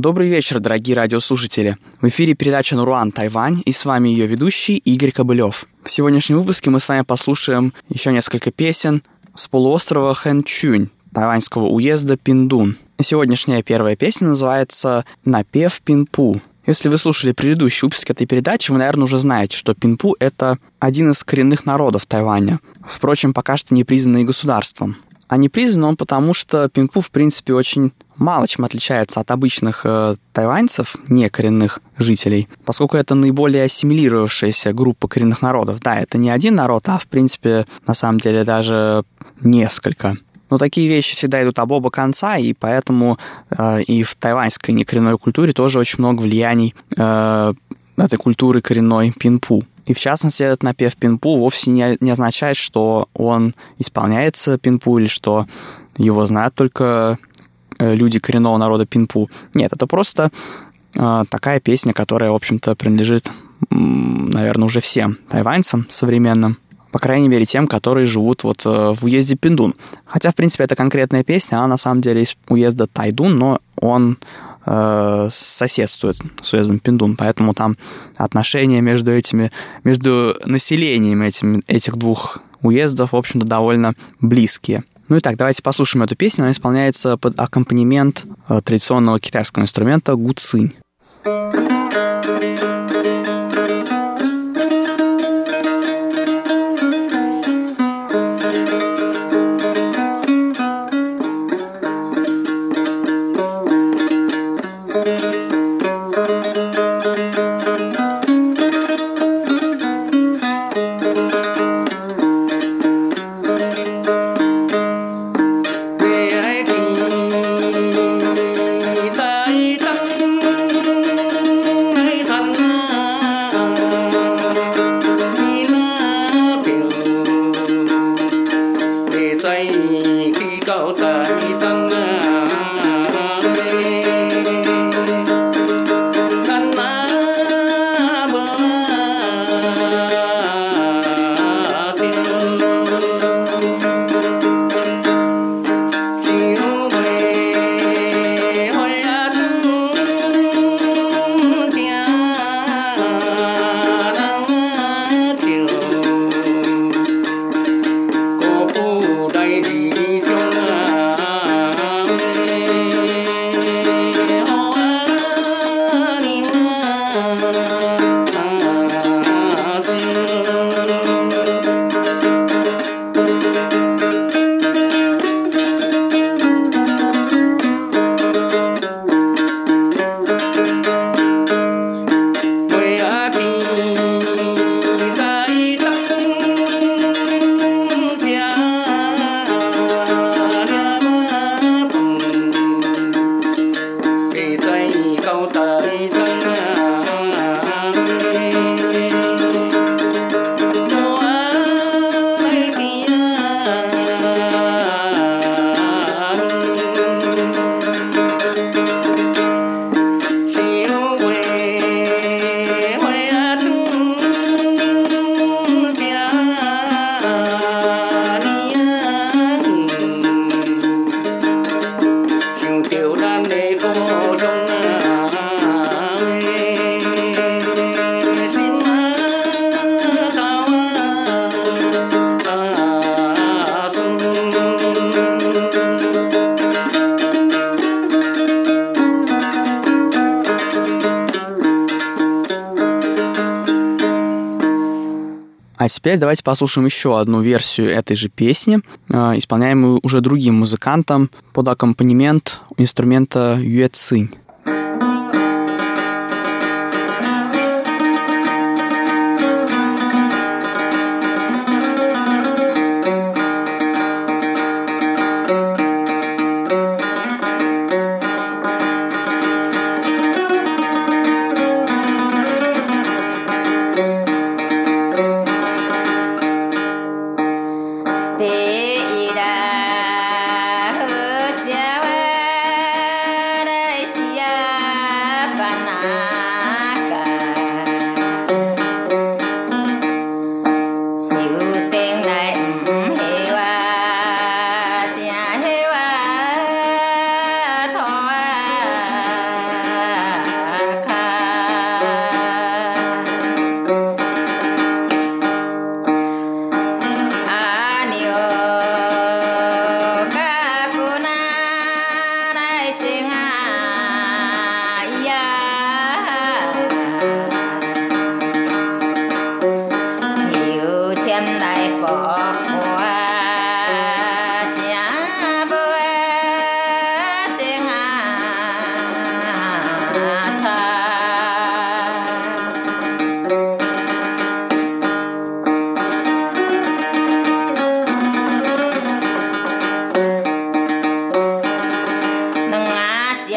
Добрый вечер, дорогие радиослушатели. В эфире передача «Нуруан Тайвань» и с вами ее ведущий Игорь Кобылев. В сегодняшнем выпуске мы с вами послушаем еще несколько песен с полуострова Хэнчунь, тайваньского уезда Пиндун. Сегодняшняя первая песня называется «Напев Пинпу». Если вы слушали предыдущий выпуск этой передачи, вы, наверное, уже знаете, что Пинпу — это один из коренных народов Тайваня, впрочем, пока что не признанный государством. А не признан он потому, что Пинпу, в принципе, очень мало чем отличается от обычных э, тайваньцев, не жителей, поскольку это наиболее ассимилировавшаяся группа коренных народов. Да, это не один народ, а, в принципе, на самом деле даже несколько. Но такие вещи всегда идут об оба конца, и поэтому э, и в тайваньской некоренной культуре тоже очень много влияний э, этой культуры коренной пинпу. И в частности, этот напев пинпу вовсе не, не означает, что он исполняется пинпу или что его знают только люди коренного народа пинпу. Нет, это просто э, такая песня, которая, в общем-то, принадлежит, наверное, уже всем тайваньцам современным. По крайней мере, тем, которые живут вот э, в уезде Пиндун. Хотя, в принципе, это конкретная песня, она на самом деле из уезда Тайдун, но он э, соседствует с уездом Пиндун, поэтому там отношения между этими, между населением этим, этих двух уездов, в общем-то, довольно близкие. Ну и так, давайте послушаем эту песню. Она исполняется под аккомпанемент э, традиционного китайского инструмента гуцинь. Теперь давайте послушаем еще одну версию этой же песни, э, исполняемую уже другим музыкантом под аккомпанемент инструмента юэцинь.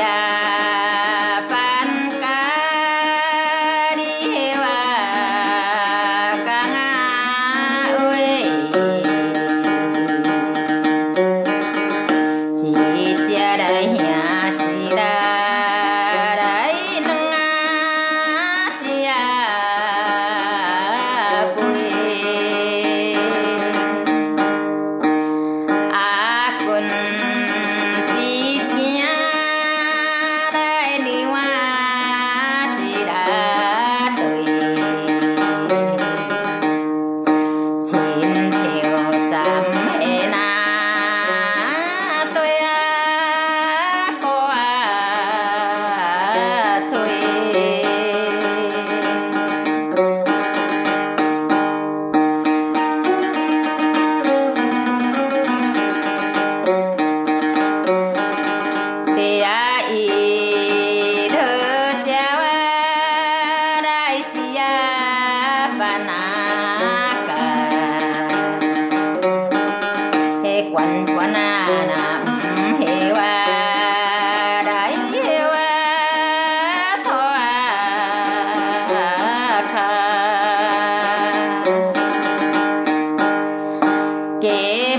yeah. Yeah.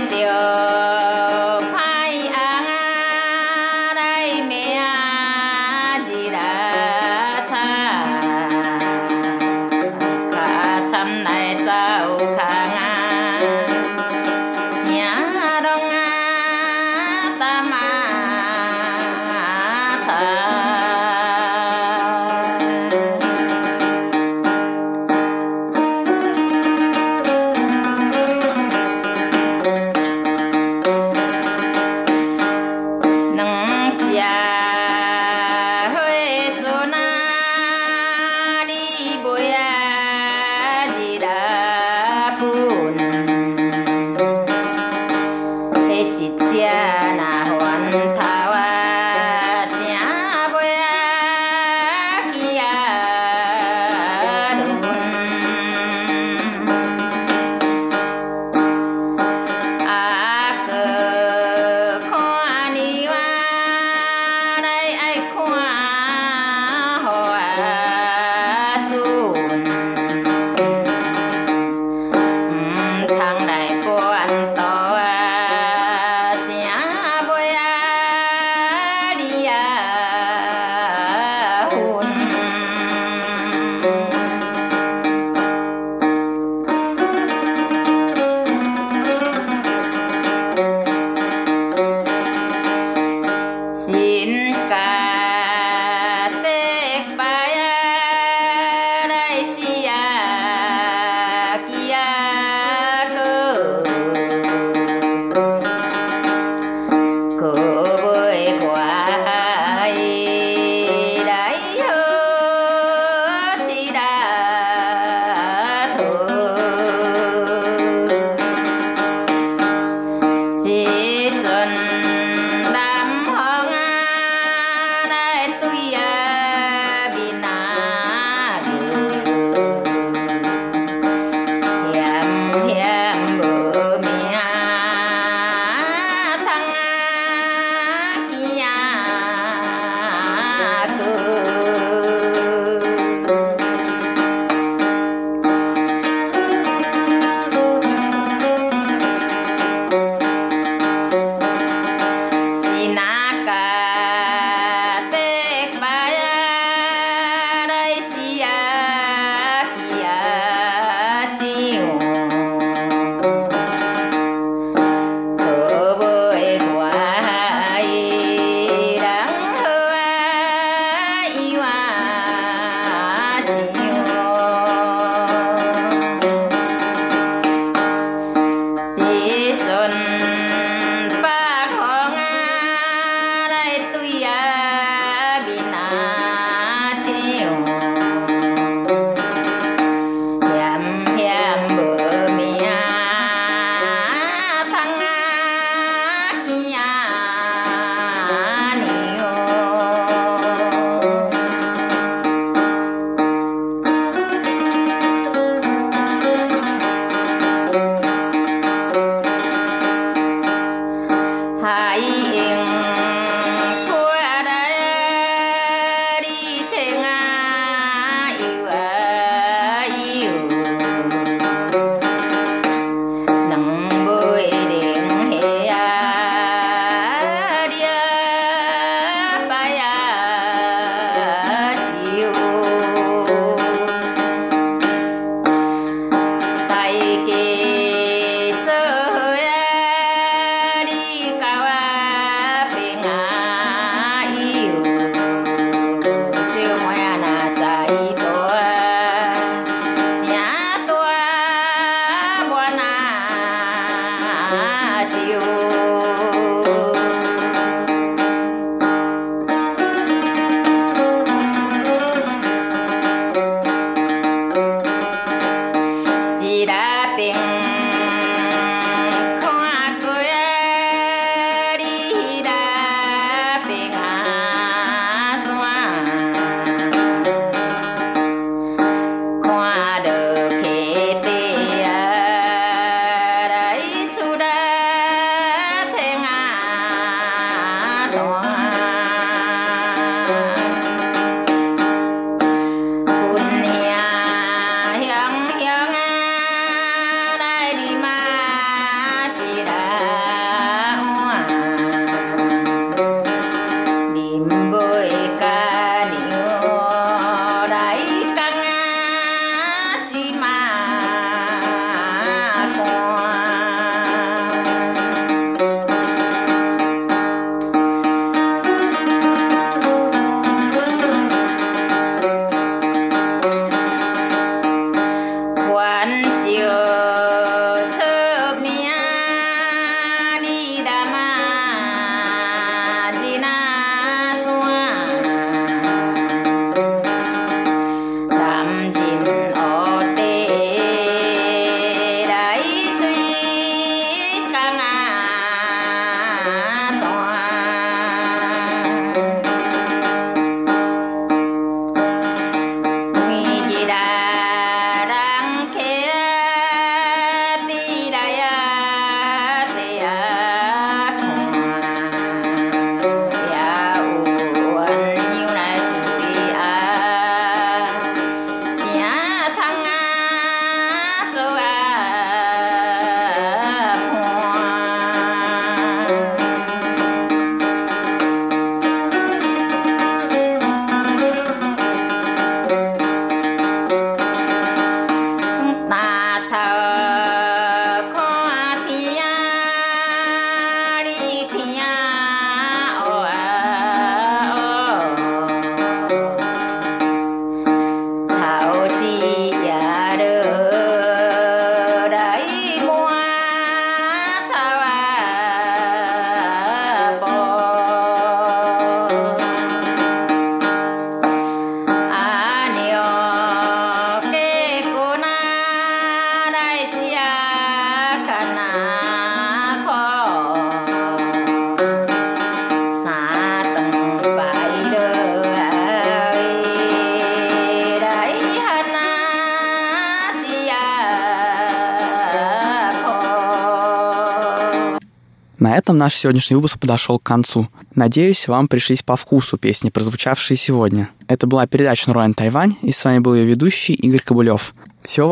Этом наш сегодняшний выпуск подошел к концу. Надеюсь, вам пришлись по вкусу песни, прозвучавшие сегодня. Это была передача «Наруан Тайвань», и с вами был ее ведущий Игорь Кобылев. Всего